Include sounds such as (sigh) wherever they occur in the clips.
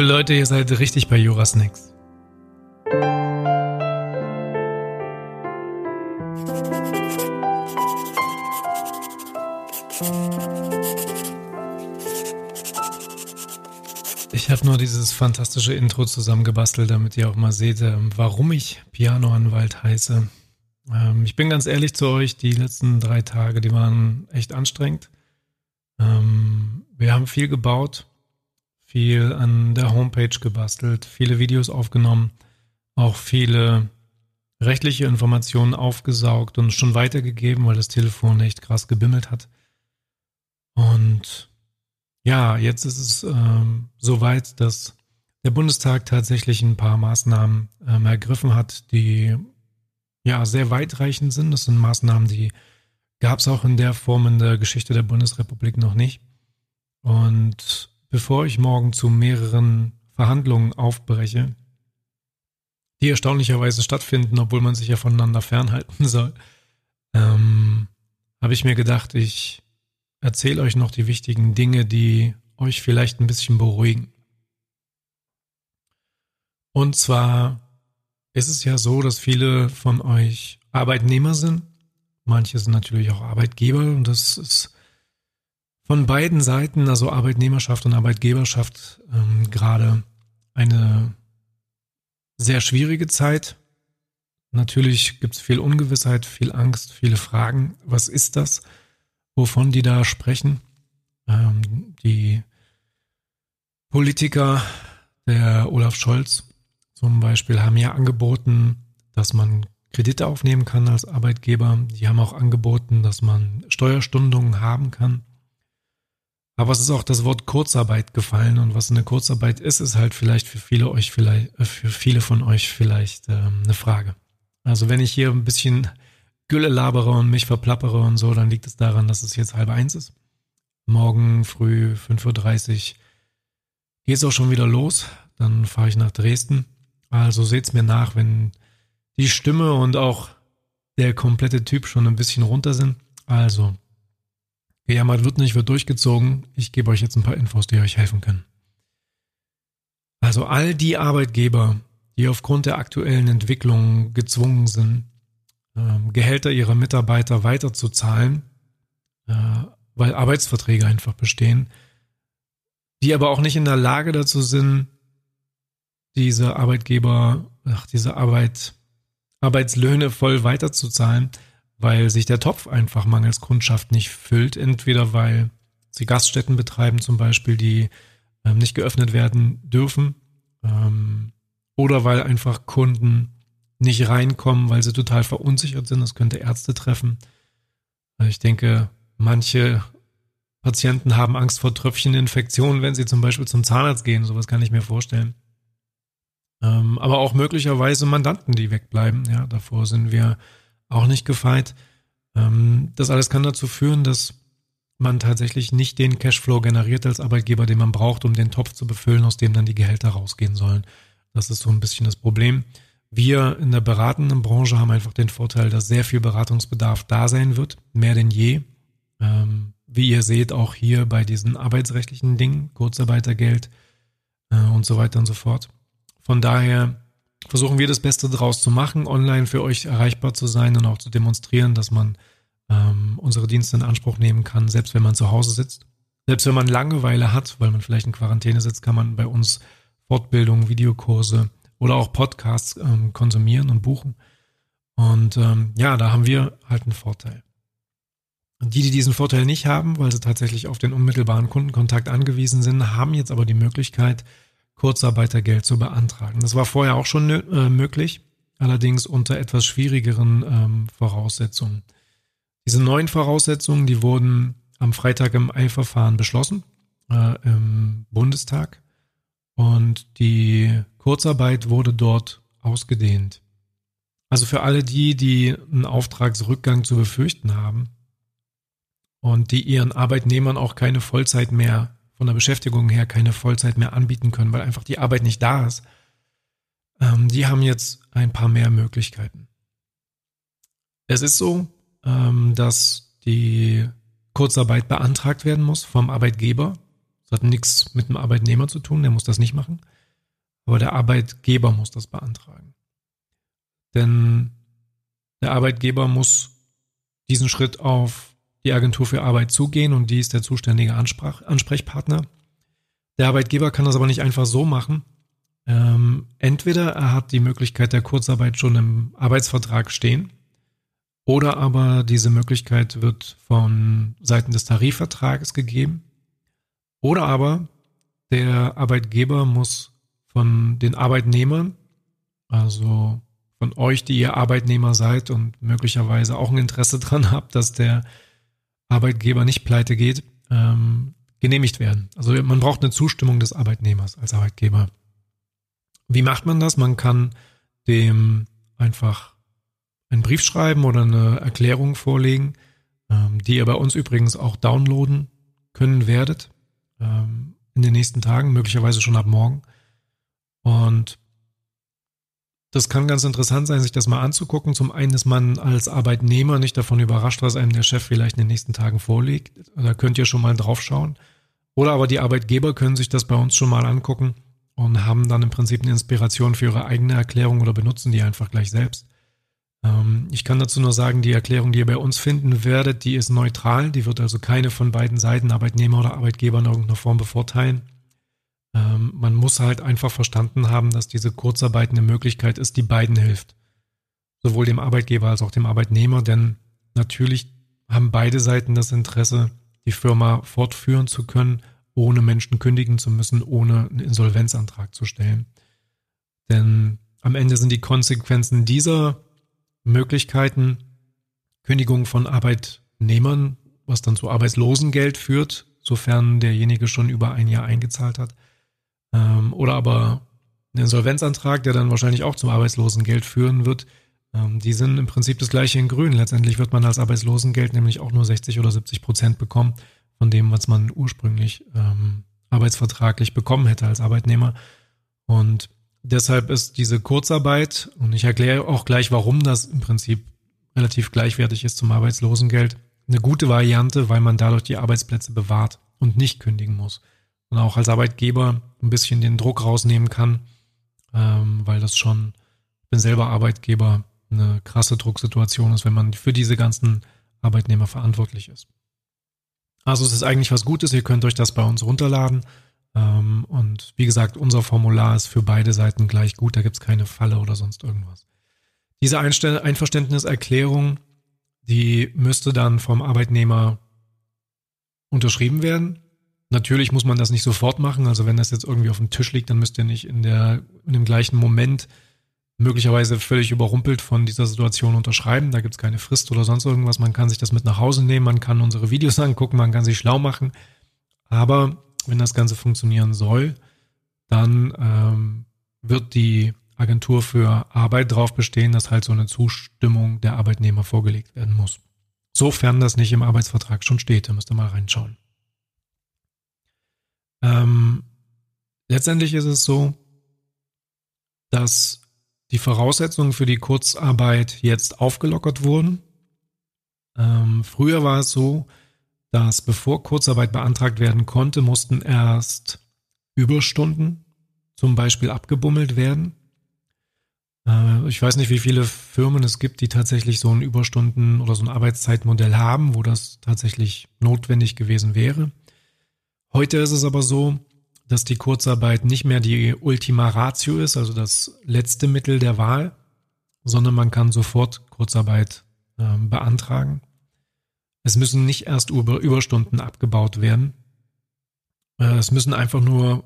Liebe Leute, ihr seid richtig bei Jurasnacks. Ich habe nur dieses fantastische Intro zusammengebastelt, damit ihr auch mal seht, ähm, warum ich Pianoanwalt heiße. Ähm, ich bin ganz ehrlich zu euch, die letzten drei Tage, die waren echt anstrengend. Ähm, wir haben viel gebaut, viel an der Homepage gebastelt, viele Videos aufgenommen, auch viele rechtliche Informationen aufgesaugt und schon weitergegeben, weil das Telefon echt krass gebimmelt hat. Und ja, jetzt ist es ähm, soweit, dass der Bundestag tatsächlich ein paar Maßnahmen ähm, ergriffen hat, die ja sehr weitreichend sind. Das sind Maßnahmen, die gab es auch in der Form in der Geschichte der Bundesrepublik noch nicht. Und bevor ich morgen zu mehreren Verhandlungen aufbreche, die erstaunlicherweise stattfinden, obwohl man sich ja voneinander fernhalten soll, ähm, habe ich mir gedacht, ich erzähle euch noch die wichtigen Dinge, die euch vielleicht ein bisschen beruhigen. Und zwar ist es ja so, dass viele von euch Arbeitnehmer sind. Manche sind natürlich auch Arbeitgeber und das ist von beiden Seiten, also Arbeitnehmerschaft und Arbeitgeberschaft, ähm, gerade eine sehr schwierige Zeit. Natürlich gibt es viel Ungewissheit, viel Angst, viele Fragen. Was ist das, wovon die da sprechen? Ähm, die Politiker, der Olaf Scholz zum Beispiel, haben ja angeboten, dass man Kredite aufnehmen kann als Arbeitgeber. Die haben auch angeboten, dass man Steuerstundungen haben kann. Aber es ist auch das Wort Kurzarbeit gefallen und was eine Kurzarbeit ist, ist halt vielleicht für viele euch vielleicht, äh, für viele von euch vielleicht ähm, eine Frage. Also wenn ich hier ein bisschen Gülle labere und mich verplappere und so, dann liegt es daran, dass es jetzt halb eins ist. Morgen früh 5.30 Uhr geht es auch schon wieder los. Dann fahre ich nach Dresden. Also seht's mir nach, wenn die Stimme und auch der komplette Typ schon ein bisschen runter sind. Also Gejammert wird nicht, wird durchgezogen. Ich gebe euch jetzt ein paar Infos, die euch helfen können. Also all die Arbeitgeber, die aufgrund der aktuellen Entwicklung gezwungen sind, ähm, Gehälter ihrer Mitarbeiter weiterzuzahlen, äh, weil Arbeitsverträge einfach bestehen, die aber auch nicht in der Lage dazu sind, diese Arbeitgeber, ach, diese Arbeit, Arbeitslöhne voll weiterzuzahlen, weil sich der Topf einfach mangels Kundschaft nicht füllt. Entweder weil sie Gaststätten betreiben zum Beispiel, die ähm, nicht geöffnet werden dürfen, ähm, oder weil einfach Kunden nicht reinkommen, weil sie total verunsichert sind. Das könnte Ärzte treffen. Ich denke, manche Patienten haben Angst vor Tröpfcheninfektionen, wenn sie zum Beispiel zum Zahnarzt gehen. Sowas kann ich mir vorstellen. Ähm, aber auch möglicherweise Mandanten, die wegbleiben. Ja, davor sind wir auch nicht gefeit. Ähm, das alles kann dazu führen, dass man tatsächlich nicht den Cashflow generiert als Arbeitgeber, den man braucht, um den Topf zu befüllen, aus dem dann die Gehälter rausgehen sollen. Das ist so ein bisschen das Problem. Wir in der beratenden Branche haben einfach den Vorteil, dass sehr viel Beratungsbedarf da sein wird, mehr denn je. Ähm, wie ihr seht, auch hier bei diesen arbeitsrechtlichen Dingen, Kurzarbeitergeld äh, und so weiter und so fort. Von daher versuchen wir das Beste daraus zu machen, online für euch erreichbar zu sein und auch zu demonstrieren, dass man ähm, unsere Dienste in Anspruch nehmen kann, selbst wenn man zu Hause sitzt. Selbst wenn man Langeweile hat, weil man vielleicht in Quarantäne sitzt, kann man bei uns Fortbildungen, Videokurse oder auch Podcasts ähm, konsumieren und buchen. Und ähm, ja, da haben wir halt einen Vorteil. Und die, die diesen Vorteil nicht haben, weil sie tatsächlich auf den unmittelbaren Kundenkontakt angewiesen sind, haben jetzt aber die Möglichkeit, Kurzarbeitergeld zu beantragen. Das war vorher auch schon äh, möglich, allerdings unter etwas schwierigeren ähm, Voraussetzungen. Diese neuen Voraussetzungen, die wurden am Freitag im Eilverfahren beschlossen äh, im Bundestag und die Kurzarbeit wurde dort ausgedehnt. Also für alle die, die einen Auftragsrückgang zu befürchten haben und die ihren Arbeitnehmern auch keine Vollzeit mehr von der Beschäftigung her keine Vollzeit mehr anbieten können, weil einfach die Arbeit nicht da ist, ähm, die haben jetzt ein paar mehr Möglichkeiten. Es ist so, ähm, dass die Kurzarbeit beantragt werden muss vom Arbeitgeber, Das hat nichts mit dem Arbeitnehmer zu tun, der muss das nicht machen. Aber der Arbeitgeber muss das beantragen. Denn der Arbeitgeber muss diesen Schritt auf die Agentur für Arbeit zugehen und die ist der zuständige Ansprach Ansprechpartner. Der Arbeitgeber kann das aber nicht einfach so machen. Ähm, entweder er hat die Möglichkeit der Kurzarbeit schon im Arbeitsvertrag stehen oder aber diese Möglichkeit wird von Seiten des Tarifvertrages gegeben. Oder aber der Arbeitgeber muss von den Arbeitnehmern, also von euch, die ihr Arbeitnehmer seid und möglicherweise auch ein Interesse (laughs) dran habt, dass der Arbeitgeber nicht pleite geht, ähm, genehmigt werden. Also man braucht eine Zustimmung des Arbeitnehmers als Arbeitgeber. Wie macht man das? Man kann dem einfach einen Brief schreiben oder eine Erklärung vorlegen, ähm, die ihr bei uns übrigens auch downloaden können werdet ähm, in den nächsten Tagen, möglicherweise schon ab morgen. Und das kann ganz interessant sein, sich das mal anzugucken. Zum einen ist man als Arbeitnehmer nicht davon überrascht, was einem der Chef vielleicht in den nächsten Tagen vorlegt. Da könnt ihr schon mal drauf schauen. Oder aber die Arbeitgeber können sich das bei uns schon mal angucken und haben dann im Prinzip eine Inspiration für ihre eigene Erklärung oder benutzen die einfach gleich selbst. Ähm, ich kann dazu nur sagen, die Erklärung, die ihr bei uns finden werdet, die ist neutral. Die wird also keine von beiden Seiten, Arbeitnehmer oder Arbeitgeber, in irgendeiner Form bevorteilen. Ähm, man muss halt einfach verstanden haben, dass diese Kurzarbeit eine Möglichkeit ist, die beiden hilft. Sowohl dem Arbeitgeber als auch dem Arbeitnehmer, denn natürlich haben beide Seiten das Interesse, die Firma fortführen zu können, ohne Menschen kündigen zu müssen, ohne einen Insolvenzantrag zu stellen. Denn am Ende sind die Konsequenzen dieser Möglichkeiten, Kündigung von Arbeitnehmern, was dann zu Arbeitslosengeld führt, sofern derjenige schon über ein Jahr eingezahlt hat, ähm, oder aber ein Insolvenzantrag, der dann wahrscheinlich auch zum Arbeitslosengeld führen wird. Ähm, die sind im Prinzip das gleiche in Grün. Letztendlich wird man als Arbeitslosengeld nämlich auch nur 60 oder 70 Prozent bekommen von dem, was man ursprünglich ähm, arbeitsvertraglich bekommen hätte als Arbeitnehmer. Und deshalb ist diese Kurzarbeit, und ich erkläre auch gleich, warum das im Prinzip relativ gleichwertig ist zum Arbeitslosengeld, eine gute Variante, weil man dadurch die Arbeitsplätze bewahrt und nicht kündigen muss und auch als Arbeitgeber ein bisschen den Druck rausnehmen kann, ähm, weil das schon, ich bin selber Arbeitgeber, eine krasse Drucksituation ist, wenn man für diese ganzen Arbeitnehmer verantwortlich ist. Also es ist eigentlich was Gutes, ihr könnt euch das bei uns runterladen. Ähm, und wie gesagt, unser Formular ist für beide Seiten gleich gut, da gibt es keine Falle oder sonst irgendwas. Diese Einverständniserklärung, die müsste dann vom Arbeitnehmer unterschrieben werden. Natürlich muss man das nicht sofort machen. Also wenn das jetzt irgendwie auf dem Tisch liegt, dann müsst ihr nicht in, der, in dem gleichen Moment möglicherweise völlig überrumpelt von dieser Situation unterschreiben. Da gibt es keine Frist oder sonst irgendwas. Man kann sich das mit nach Hause nehmen, man kann unsere Videos (laughs) angucken, man kann sich schlau machen. Aber wenn das Ganze funktionieren soll, dann ähm, wird die Agentur für Arbeit darauf bestehen, dass halt so eine Zustimmung der Arbeitnehmer vorgelegt werden muss. Sofern das nicht im Arbeitsvertrag schon steht, da müsst ihr mal reinschauen. Ähm, letztendlich ist es so, dass die Voraussetzungen für die Kurzarbeit jetzt aufgelockert wurden. Ähm, früher war es so, dass bevor Kurzarbeit beantragt werden konnte, mussten erst Überstunden zum Beispiel abgebummelt werden. Äh, ich weiß nicht, wie viele Firmen es gibt, die tatsächlich so ein Überstunden- oder so ein Arbeitszeitmodell haben, wo das tatsächlich notwendig gewesen wäre. Heute ist es aber so, dass die Kurzarbeit nicht mehr die Ultima Ratio ist, also das letzte Mittel der Wahl, sondern man kann sofort Kurzarbeit äh, beantragen. Es müssen nicht erst über Überstunden abgebaut werden. Äh, es müssen einfach nur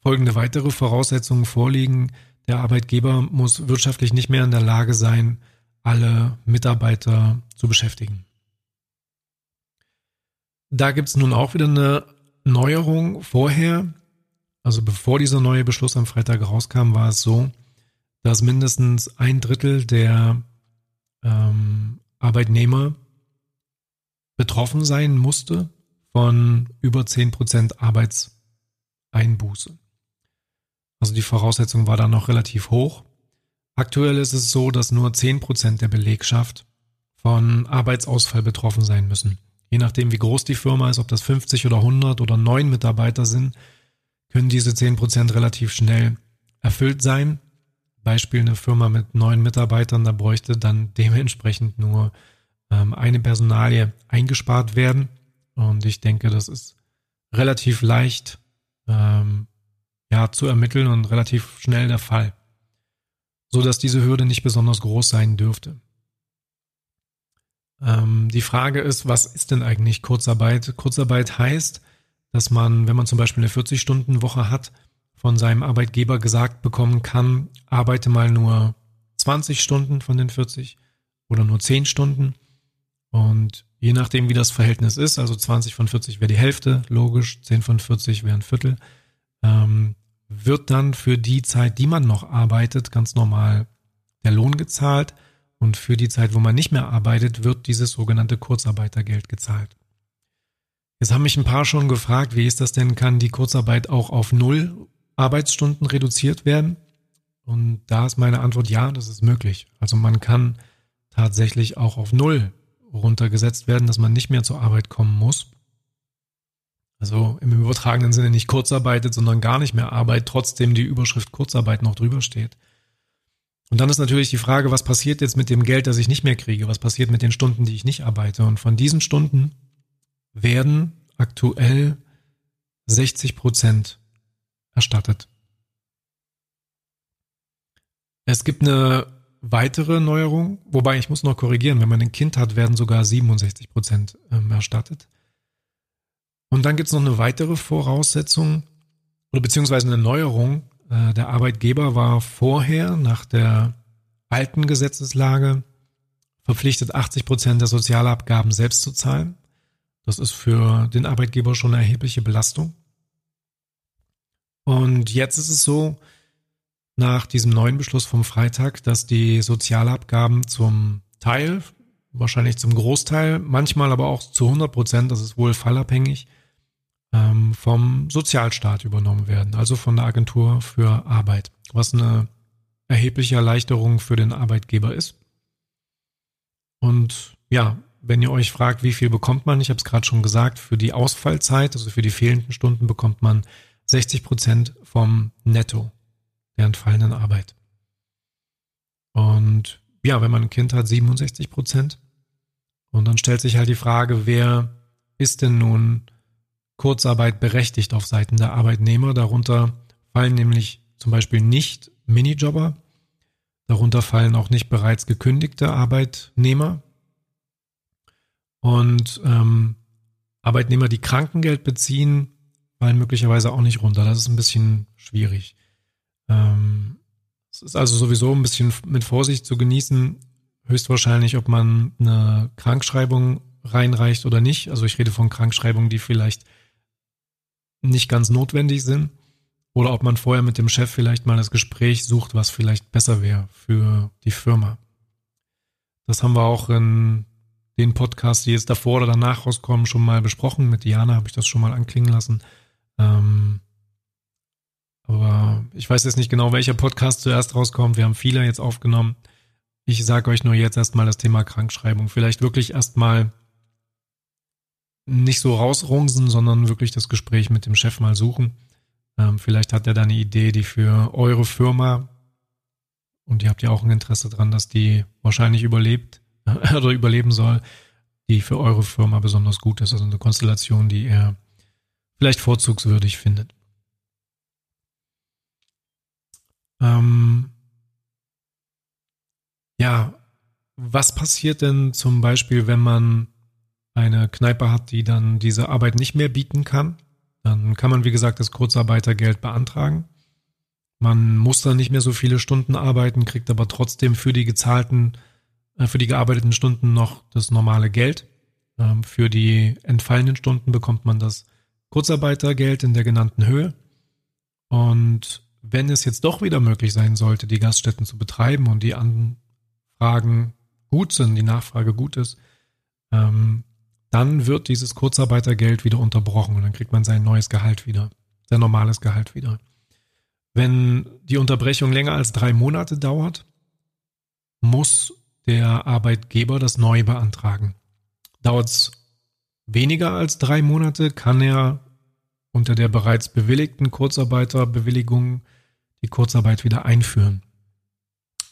folgende weitere Voraussetzungen vorliegen. Der Arbeitgeber muss wirtschaftlich nicht mehr in der Lage sein, alle Mitarbeiter zu beschäftigen. Da gibt es nun auch wieder eine Neuerung vorher, also bevor dieser neue Beschluss am Freitag rauskam, war es so, dass mindestens ein Drittel der ähm, Arbeitnehmer betroffen sein musste von über 10% Arbeitseinbuße. Also die Voraussetzung war da noch relativ hoch. Aktuell ist es so, dass nur 10% der Belegschaft von Arbeitsausfall betroffen sein müssen. Je nachdem, wie groß die Firma ist, ob das 50 oder 100 oder 9 Mitarbeiter sind, können diese 10% relativ schnell erfüllt sein. Beispiel eine Firma mit neun Mitarbeitern, da bräuchte dann dementsprechend nur ähm, eine Personalie eingespart werden. Und ich denke, das ist relativ leicht ähm, ja, zu ermitteln und relativ schnell der Fall. So dass diese Hürde nicht besonders groß sein dürfte. Ähm, die Frage ist, was ist denn eigentlich Kurzarbeit? Kurzarbeit heißt, dass man, wenn man zum Beispiel eine 40-Stunden-Woche hat, von seinem Arbeitgeber gesagt bekommen kann, arbeite mal nur 20 Stunden von den 40 oder nur 10 Stunden. Und je nachdem, wie das Verhältnis ist, also 20 von 40 wäre die Hälfte, logisch, 10 von 40 wäre ein Viertel, ähm, wird dann für die Zeit, die man noch arbeitet, ganz normal der Lohn gezahlt. Und für die Zeit, wo man nicht mehr arbeitet, wird dieses sogenannte Kurzarbeitergeld gezahlt. Jetzt haben mich ein paar schon gefragt, wie ist das denn? Kann die Kurzarbeit auch auf null Arbeitsstunden reduziert werden? Und da ist meine Antwort ja, das ist möglich. Also man kann tatsächlich auch auf null runtergesetzt werden, dass man nicht mehr zur Arbeit kommen muss. Also im übertragenen Sinne nicht kurzarbeitet, sondern gar nicht mehr Arbeit, trotzdem die Überschrift Kurzarbeit noch drüber steht. Und dann ist natürlich die Frage, was passiert jetzt mit dem Geld, das ich nicht mehr kriege? Was passiert mit den Stunden, die ich nicht arbeite? Und von diesen Stunden werden aktuell 60 Prozent erstattet. Es gibt eine weitere Neuerung, wobei ich muss noch korrigieren, wenn man ein Kind hat, werden sogar 67 Prozent ähm, erstattet. Und dann gibt es noch eine weitere Voraussetzung oder beziehungsweise eine Neuerung. Äh, der Arbeitgeber war vorher nach der alten Gesetzeslage verpflichtet, 80 Prozent der Sozialabgaben selbst zu zahlen. Das ist für den Arbeitgeber schon eine erhebliche Belastung. Und jetzt ist es so, nach diesem neuen Beschluss vom Freitag, dass die Sozialabgaben zum Teil, wahrscheinlich zum Großteil, manchmal aber auch zu 100 Prozent, das ist wohl fallabhängig, ähm, vom Sozialstaat übernommen werden, also von der Agentur für Arbeit, was eine erhebliche Erleichterung für den Arbeitgeber ist. Und ja, wenn ihr euch fragt, wie viel bekommt man, ich habe es gerade schon gesagt, für die Ausfallzeit, also für die fehlenden Stunden bekommt man 60 Prozent vom Netto der entfallenen Arbeit. Und ja, wenn man ein Kind hat, 67 Prozent. Und dann stellt sich halt die Frage, wer ist denn nun Kurzarbeit berechtigt auf Seiten der Arbeitnehmer? Darunter fallen nämlich zum Beispiel nicht Minijobber. Darunter fallen auch nicht bereits gekündigte Arbeitnehmer, und ähm, Arbeitnehmer, die Krankengeld beziehen, fallen möglicherweise auch nicht runter. Das ist ein bisschen schwierig. Ähm, es ist also sowieso ein bisschen mit Vorsicht zu genießen, höchstwahrscheinlich, ob man eine Krankschreibung reinreicht oder nicht. Also ich rede von Krankschreibungen, die vielleicht nicht ganz notwendig sind. Oder ob man vorher mit dem Chef vielleicht mal das Gespräch sucht, was vielleicht besser wäre für die Firma. Das haben wir auch in den Podcast, die jetzt davor oder danach rauskommen, schon mal besprochen. Mit Diana habe ich das schon mal anklingen lassen. Ähm, aber ich weiß jetzt nicht genau, welcher Podcast zuerst rauskommt. Wir haben viele jetzt aufgenommen. Ich sage euch nur jetzt erstmal das Thema Krankschreibung. Vielleicht wirklich erstmal nicht so rausrungsen, sondern wirklich das Gespräch mit dem Chef mal suchen. Ähm, vielleicht hat er da eine Idee, die für eure Firma und ihr habt ja auch ein Interesse dran, dass die wahrscheinlich überlebt, (laughs) oder überleben soll, die für eure Firma besonders gut ist. Also eine Konstellation, die er vielleicht vorzugswürdig findet. Ähm, ja, was passiert denn zum Beispiel, wenn man eine Kneipe hat, die dann diese Arbeit nicht mehr bieten kann? Dann kann man, wie gesagt, das Kurzarbeitergeld beantragen. Man muss dann nicht mehr so viele Stunden arbeiten, kriegt aber trotzdem für die gezahlten äh, für die gearbeiteten Stunden noch das normale Geld. Ähm, für die entfallenen Stunden bekommt man das Kurzarbeitergeld in der genannten Höhe. Und wenn es jetzt doch wieder möglich sein sollte, die Gaststätten zu betreiben und die Anfragen gut sind, die Nachfrage gut ist, ähm, dann wird dieses Kurzarbeitergeld wieder unterbrochen und dann kriegt man sein neues Gehalt wieder, sein normales Gehalt wieder. Wenn die Unterbrechung länger als drei Monate dauert, muss der Arbeitgeber das neu beantragen. Dauert es weniger als drei Monate, kann er unter der bereits bewilligten Kurzarbeiterbewilligung die Kurzarbeit wieder einführen.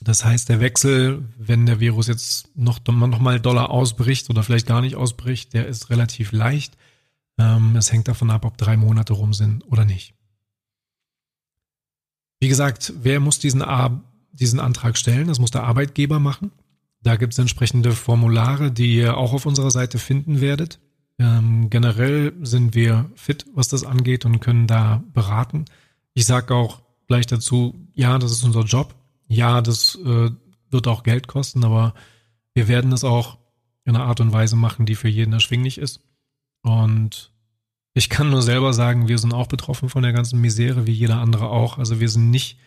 Das heißt, der Wechsel, wenn der Virus jetzt noch, noch mal doller ausbricht oder vielleicht gar nicht ausbricht, der ist relativ leicht. Ähm, es hängt davon ab, ob drei Monate rum sind oder nicht. Wie gesagt, wer muss diesen, diesen Antrag stellen? Das muss der Arbeitgeber machen. Da gibt es entsprechende Formulare, die ihr auch auf unserer Seite finden werdet. Ähm, generell sind wir fit, was das angeht und können da beraten. Ich sage auch gleich dazu, ja, das ist unser Job. Ja, das äh, wird auch Geld kosten, aber wir werden es auch in einer Art und Weise machen, die für jeden erschwinglich ist. Und ich kann nur selber sagen, wir sind auch betroffen von der ganzen Misere, wie jeder andere auch. Also wir sind nicht,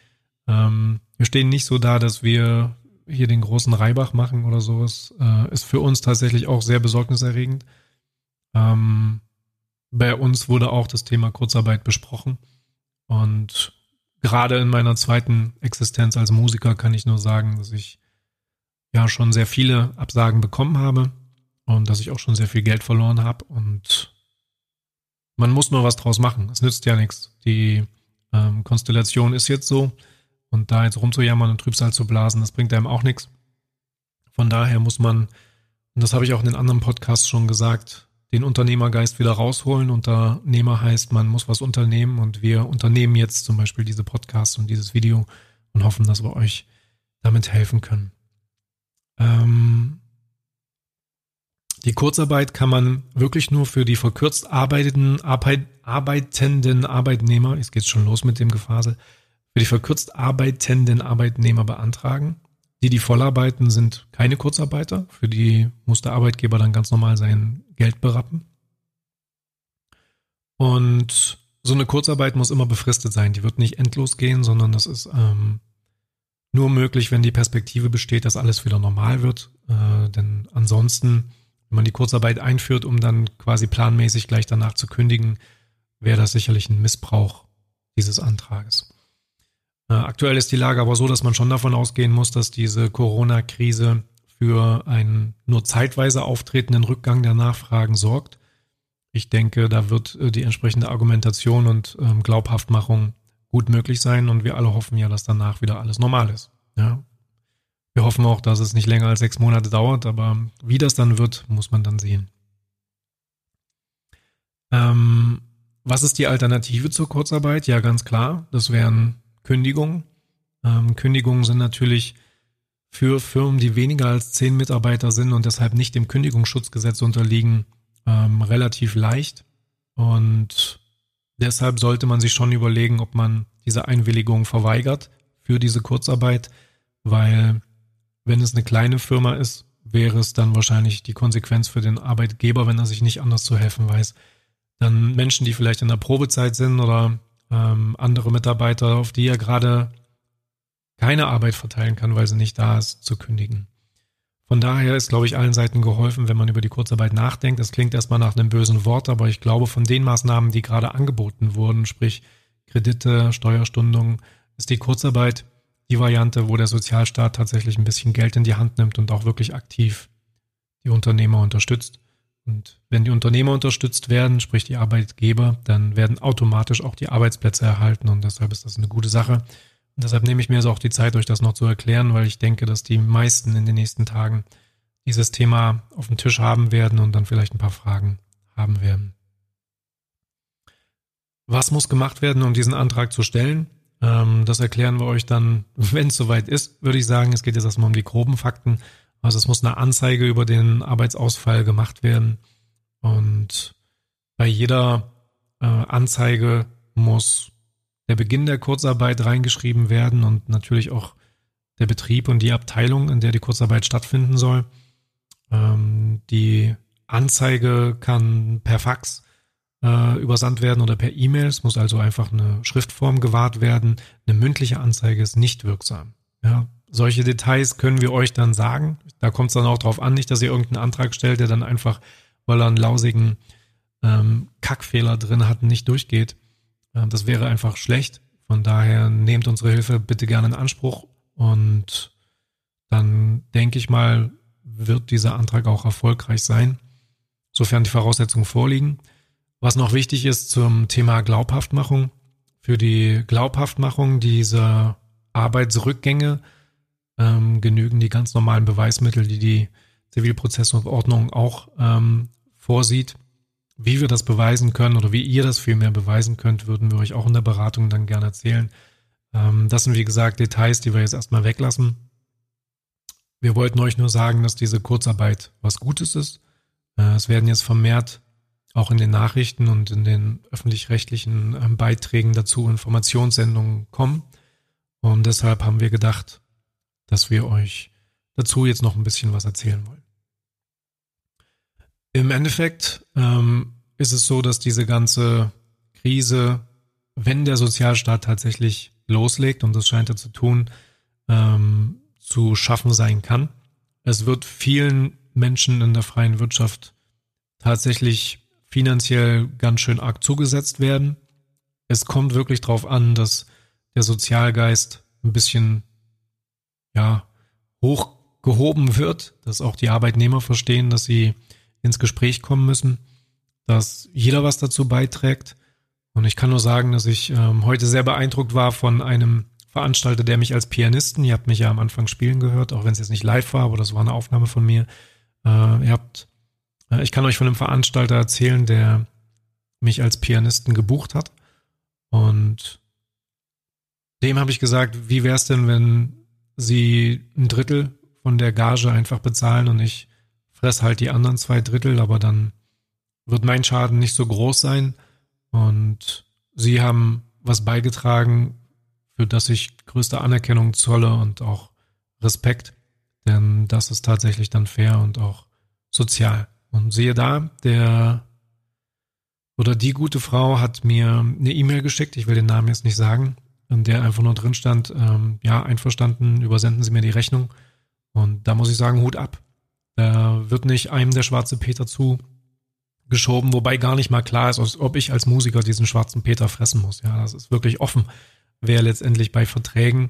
ähm, wir stehen nicht so da, dass wir hier den großen Reibach machen oder sowas. Äh, ist für uns tatsächlich auch sehr besorgniserregend. Ähm, bei uns wurde auch das Thema Kurzarbeit besprochen. Und gerade in meiner zweiten Existenz als Musiker kann ich nur sagen, dass ich ja schon sehr viele Absagen bekommen habe und dass ich auch schon sehr viel Geld verloren habe und man muss nur was draus machen. Es nützt ja nichts. Die ähm, Konstellation ist jetzt so. Und da jetzt rumzujammern und Trübsal zu blasen, das bringt einem auch nichts. Von daher muss man, und das habe ich auch in den anderen Podcasts schon gesagt, den Unternehmergeist wieder rausholen. Unternehmer heißt, man muss was unternehmen und wir unternehmen jetzt zum Beispiel diese Podcasts und dieses Video und hoffen, dass wir euch damit helfen können. Ähm, die Kurzarbeit kann man wirklich nur für die verkürzt arbeitenden, Arbeit, arbeitenden Arbeitnehmer, jetzt geht's schon los mit dem Gefasel, für die verkürzt arbeitenden Arbeitnehmer beantragen. Die, die vollarbeiten, sind keine Kurzarbeiter. Für die muss der Arbeitgeber dann ganz normal sein Geld berappen. Und so eine Kurzarbeit muss immer befristet sein. Die wird nicht endlos gehen, sondern das ist ähm, nur möglich, wenn die Perspektive besteht, dass alles wieder normal wird. Äh, denn ansonsten wenn man die Kurzarbeit einführt, um dann quasi planmäßig gleich danach zu kündigen, wäre das sicherlich ein Missbrauch dieses Antrages. Aktuell ist die Lage aber so, dass man schon davon ausgehen muss, dass diese Corona-Krise für einen nur zeitweise auftretenden Rückgang der Nachfragen sorgt. Ich denke, da wird äh, die entsprechende Argumentation und ähm, Glaubhaftmachung gut möglich sein und wir alle hoffen ja, dass danach wieder alles normal ist. Ja, wir hoffen auch, dass es nicht länger als sechs Monate dauert, aber wie das dann wird, muss man dann sehen. Ähm, was ist die Alternative zur Kurzarbeit? Ja, ganz klar, das wären Kündigungen. Ähm, Kündigungen sind natürlich für Firmen, die weniger als zehn Mitarbeiter sind und deshalb nicht dem Kündigungsschutzgesetz unterliegen, ähm, relativ leicht. Und deshalb sollte man sich schon überlegen, ob man diese Einwilligung verweigert für diese Kurzarbeit, weil wenn es eine kleine Firma ist, wäre es dann wahrscheinlich die Konsequenz für den Arbeitgeber, wenn er sich nicht anders zu helfen weiß. Dann Menschen, die vielleicht in der Probezeit sind oder ähm, andere Mitarbeiter, auf die er gerade keine Arbeit verteilen kann, weil sie nicht da ist, zu kündigen. Von daher ist, glaube ich, allen Seiten geholfen, wenn man über die Kurzarbeit nachdenkt. Das klingt erstmal nach einem bösen Wort, aber ich glaube, von den Maßnahmen, die gerade angeboten wurden, sprich Kredite, Steuerstundungen, ist die Kurzarbeit die Variante, wo der Sozialstaat tatsächlich ein bisschen Geld in die Hand nimmt und auch wirklich aktiv die Unternehmer unterstützt. Und wenn die Unternehmer unterstützt werden, sprich die Arbeitgeber, dann werden automatisch auch die Arbeitsplätze erhalten und deshalb ist das eine gute Sache. Und deshalb nehme ich mir so auch die Zeit, euch das noch zu erklären, weil ich denke, dass die meisten in den nächsten Tagen dieses Thema auf dem Tisch haben werden und dann vielleicht ein paar Fragen haben werden. Was muss gemacht werden, um diesen Antrag zu stellen? Ähm, das erklären wir euch dann, (laughs) wenn es soweit ist, würde ich sagen. Es geht jetzt erstmal um die groben Fakten. Also es muss eine Anzeige über den Arbeitsausfall gemacht werden. Und bei jeder äh, Anzeige muss der Beginn der Kurzarbeit reingeschrieben werden und natürlich auch der Betrieb und die Abteilung, in der die Kurzarbeit stattfinden soll. Ähm, die Anzeige kann per Fax äh, übersandt werden oder per E-Mail. Es muss also einfach eine Schriftform gewahrt werden. Eine mündliche Anzeige ist nicht wirksam. Ja, solche Details können wir euch dann sagen. Da kommt es dann auch drauf an, nicht, dass ihr irgendeinen Antrag stellt, der dann einfach, weil er einen lausigen ähm, Kackfehler drin hat, nicht durchgeht. Äh, das wäre einfach schlecht. Von daher nehmt unsere Hilfe bitte gerne in Anspruch und dann denke ich mal, wird dieser Antrag auch erfolgreich sein sofern die Voraussetzungen vorliegen. Was noch wichtig ist zum Thema Glaubhaftmachung. Für die Glaubhaftmachung dieser Arbeitsrückgänge ähm, genügen die ganz normalen Beweismittel, die die Zivilprozessordnung auch ähm, vorsieht. Wie wir das beweisen können oder wie ihr das vielmehr beweisen könnt, würden wir euch auch in der Beratung dann gerne erzählen. Ähm, das sind, wie gesagt, Details, die wir jetzt erstmal weglassen. Wir wollten euch nur sagen, dass diese Kurzarbeit was Gutes ist. Äh, es werden jetzt vermehrt auch in den Nachrichten und in den öffentlich-rechtlichen ähm, Beiträgen dazu Informationssendungen kommen. Und deshalb haben wir gedacht, dass wir euch dazu jetzt noch ein bisschen was erzählen wollen. Im Endeffekt ähm, ist es so, dass diese ganze Krise, wenn der Sozialstaat tatsächlich loslegt, und das scheint er zu tun, ähm, zu schaffen sein kann. Es wird vielen Menschen in der freien Wirtschaft tatsächlich finanziell ganz schön arg zugesetzt werden. Es kommt wirklich darauf an, dass der Sozialgeist ein bisschen ja hochgehoben wird, dass auch die Arbeitnehmer verstehen, dass sie ins Gespräch kommen müssen, dass jeder was dazu beiträgt. Und ich kann nur sagen, dass ich ähm, heute sehr beeindruckt war von einem Veranstalter, der mich als Pianisten, ihr habt mich ja am Anfang spielen gehört, auch wenn es jetzt nicht live war, aber das war eine Aufnahme von mir. Äh, ihr habt, äh, ich kann euch von einem Veranstalter erzählen, der mich als Pianisten gebucht hat. Und dem habe ich gesagt, wie wäre es denn, wenn sie ein Drittel von der Gage einfach bezahlen und ich fress halt die anderen zwei Drittel, aber dann wird mein Schaden nicht so groß sein. Und sie haben was beigetragen, für das ich größte Anerkennung zolle und auch Respekt. Denn das ist tatsächlich dann fair und auch sozial. Und siehe da, der oder die gute Frau hat mir eine E-Mail geschickt, ich will den Namen jetzt nicht sagen, in der einfach nur drin stand, ähm, ja, einverstanden, übersenden Sie mir die Rechnung. Und da muss ich sagen, Hut ab. Da wird nicht einem der schwarze Peter zugeschoben, wobei gar nicht mal klar ist, ob ich als Musiker diesen schwarzen Peter fressen muss. Ja, das ist wirklich offen, wer letztendlich bei Verträgen,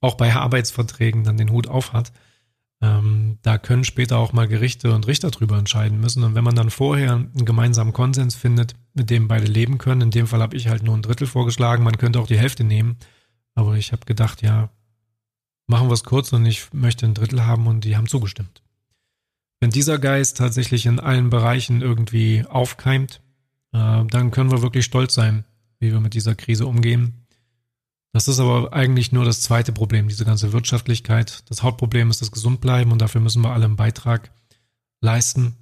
auch bei Arbeitsverträgen dann den Hut auf hat. Ähm, da können später auch mal Gerichte und Richter drüber entscheiden müssen. Und wenn man dann vorher einen gemeinsamen Konsens findet, mit dem beide leben können, in dem Fall habe ich halt nur ein Drittel vorgeschlagen, man könnte auch die Hälfte nehmen. Aber ich habe gedacht, ja, machen wir es kurz und ich möchte ein Drittel haben und die haben zugestimmt. Wenn dieser Geist tatsächlich in allen Bereichen irgendwie aufkeimt, äh, dann können wir wirklich stolz sein, wie wir mit dieser Krise umgehen. Das ist aber eigentlich nur das zweite Problem, diese ganze Wirtschaftlichkeit. Das Hauptproblem ist das Gesundbleiben und dafür müssen wir alle einen Beitrag leisten.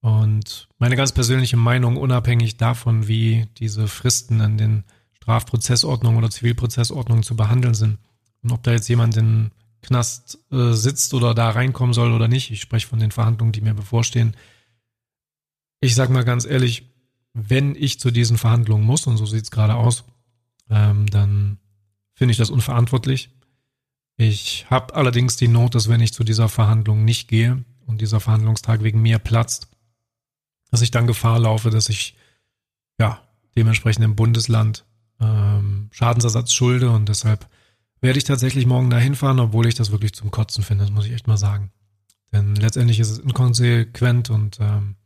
Und meine ganz persönliche Meinung, unabhängig davon, wie diese Fristen in den Strafprozessordnungen oder Zivilprozessordnungen zu behandeln sind und ob da jetzt jemand in Knast äh, sitzt oder da reinkommen soll oder nicht. Ich spreche von den Verhandlungen, die mir bevorstehen. Ich sage mal ganz ehrlich, wenn ich zu diesen Verhandlungen muss, und so sieht es gerade aus, ähm, dann finde ich das unverantwortlich. Ich habe allerdings die Not, dass wenn ich zu dieser Verhandlung nicht gehe und dieser Verhandlungstag wegen mir platzt, dass ich dann Gefahr laufe, dass ich ja dementsprechend im Bundesland ähm, Schadensersatz schulde und deshalb werde ich tatsächlich morgen dahin fahren, obwohl ich das wirklich zum Kotzen finde, das muss ich echt mal sagen. Denn letztendlich ist es inkonsequent und ähm,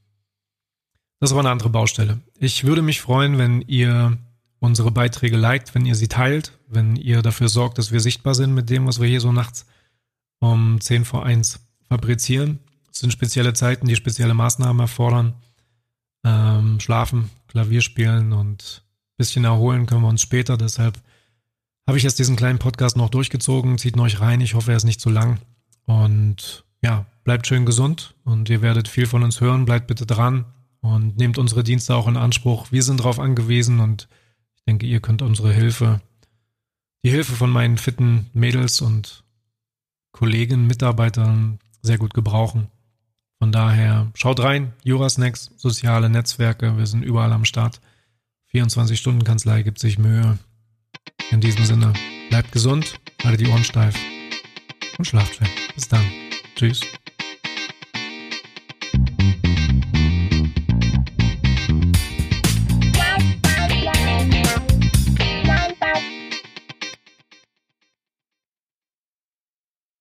das war eine andere Baustelle. Ich würde mich freuen, wenn ihr unsere Beiträge liked, wenn ihr sie teilt, wenn ihr dafür sorgt, dass wir sichtbar sind mit dem, was wir hier so nachts um 10 vor 1 fabrizieren. Es sind spezielle Zeiten, die spezielle Maßnahmen erfordern. Ähm, schlafen, Klavier spielen und bisschen erholen können wir uns später. Deshalb habe ich jetzt diesen kleinen Podcast noch durchgezogen. Zieht euch rein. Ich hoffe, er ist nicht zu lang. Und ja, bleibt schön gesund und ihr werdet viel von uns hören. Bleibt bitte dran und nehmt unsere Dienste auch in Anspruch. Wir sind darauf angewiesen und ich denke, ihr könnt unsere Hilfe, die Hilfe von meinen fitten Mädels und Kollegen, Mitarbeitern sehr gut gebrauchen. Von daher schaut rein, Jurasnacks, soziale Netzwerke, wir sind überall am Start. 24-Stunden-Kanzlei gibt sich Mühe. In diesem Sinne, bleibt gesund, haltet die Ohren steif und schlaft schön. Bis dann. Tschüss.